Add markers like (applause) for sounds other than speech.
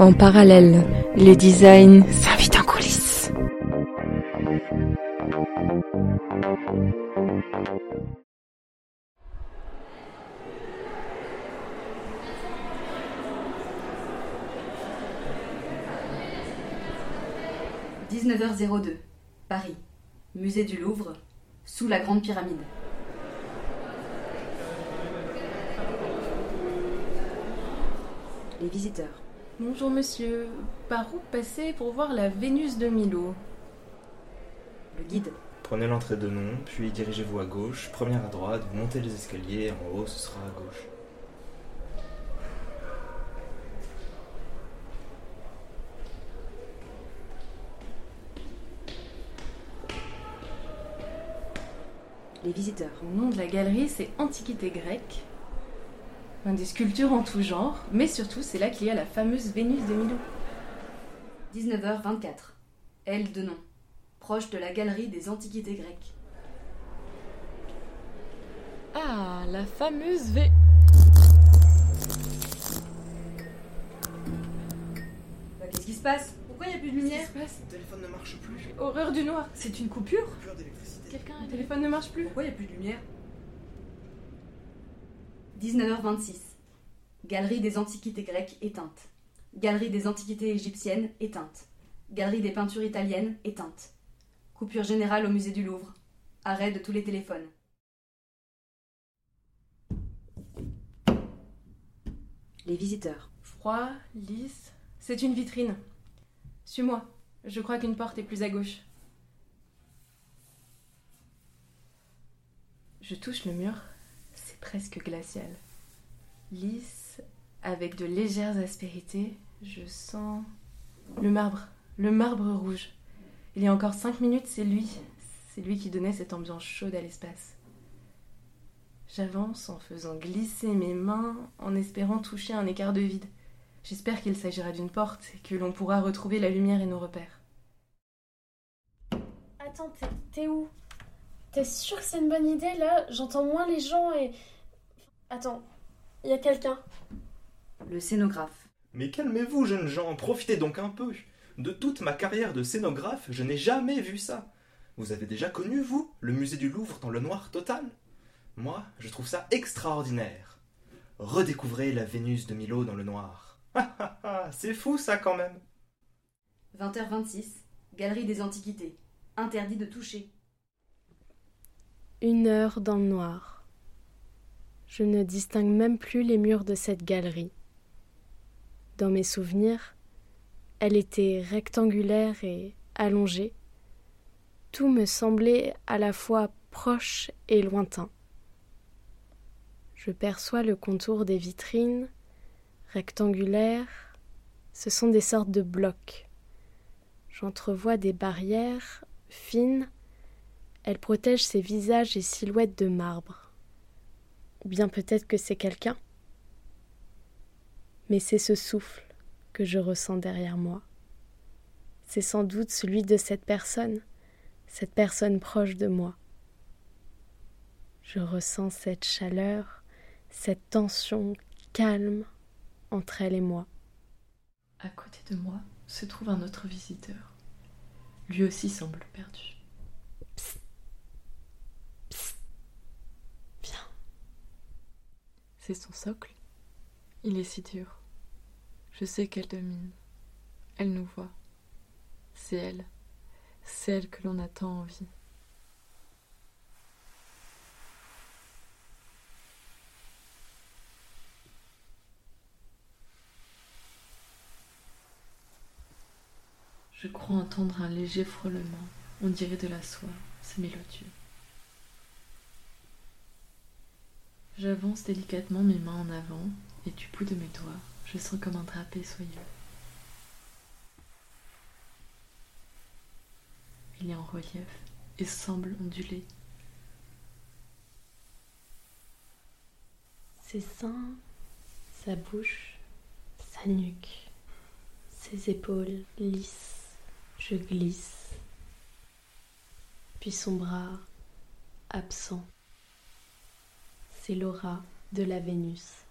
En parallèle, les designs s'invitent en coulisses. « 19h02, Paris, musée du Louvre, sous la Grande Pyramide. Les visiteurs. Bonjour monsieur, par où passer pour voir la Vénus de Milo? Le guide. Prenez l'entrée de nom, puis dirigez-vous à gauche, première à droite, vous montez les escaliers, en haut ce sera à gauche. Les visiteurs. Le nom de la galerie c'est Antiquité grecque. Des sculptures en tout genre, mais surtout c'est là qu'il y a la fameuse Vénus de Milo. 19h24, Aile de nom, proche de la galerie des Antiquités grecques. Ah, la fameuse V. Bah, Qu'est-ce qui se passe? Pourquoi il n'y a plus de lumière? Qu'est-ce qui se passe? Le téléphone ne marche plus. Horreur du noir, c'est une coupure? Coupure d'électricité. Quelqu'un, un téléphone ne marche plus Pourquoi il n'y a plus de lumière? 19h26, Galerie des Antiquités grecques éteinte. Galerie des Antiquités égyptiennes éteinte. Galerie des peintures italiennes éteinte. Coupure générale au musée du Louvre. Arrêt de tous les téléphones. Les visiteurs. Froid, lisse, c'est une vitrine. Suis-moi, je crois qu'une porte est plus à gauche. Je touche le mur, presque glacial. Lisse, avec de légères aspérités, je sens le marbre, le marbre rouge. Il y a encore cinq minutes, c'est lui, c'est lui qui donnait cette ambiance chaude à l'espace. J'avance en faisant glisser mes mains, en espérant toucher un écart de vide. J'espère qu'il s'agira d'une porte et que l'on pourra retrouver la lumière et nos repères. Attends, t'es où? T'es sûr que c'est une bonne idée là? J'entends moins les gens et. Attends, il y a quelqu'un. Le scénographe. Mais calmez-vous, jeunes gens, profitez donc un peu. De toute ma carrière de scénographe, je n'ai jamais vu ça. Vous avez déjà connu, vous, le musée du Louvre dans le noir total? Moi, je trouve ça extraordinaire. Redécouvrez la Vénus de Milo dans le noir. (laughs) Ah, ah, ah, C'est fou ça quand même. 20h26, Galerie des Antiquités. Interdit de toucher. Une heure dans le noir. Je ne distingue même plus les murs de cette galerie. Dans mes souvenirs, elle était rectangulaire et allongée. Tout me semblait à la fois proche et lointain. Je perçois le contour des vitrines, rectangulaires, ce sont des sortes de blocs. J'entrevois des barrières fines elle protège ses visages et silhouettes de marbre. Ou bien peut-être que c'est quelqu'un. Mais c'est ce souffle que je ressens derrière moi. C'est sans doute celui de cette personne, cette personne proche de moi. Je ressens cette chaleur, cette tension calme entre elle et moi. À côté de moi se trouve un autre visiteur. Lui aussi semble perdu. Son socle. Il est si dur. Je sais qu'elle domine. Elle nous voit. C'est elle. C'est elle que l'on a tant envie. Je crois entendre un léger frôlement. On dirait de la soie. C'est mélodieux. J'avance délicatement mes mains en avant et du bout de mes doigts, je sens comme un drapé soyeux. Il est en relief et semble onduler. Ses seins, sa bouche, sa nuque, ses épaules lisses. Je glisse. Puis son bras absent. C'est l'aura de la Vénus.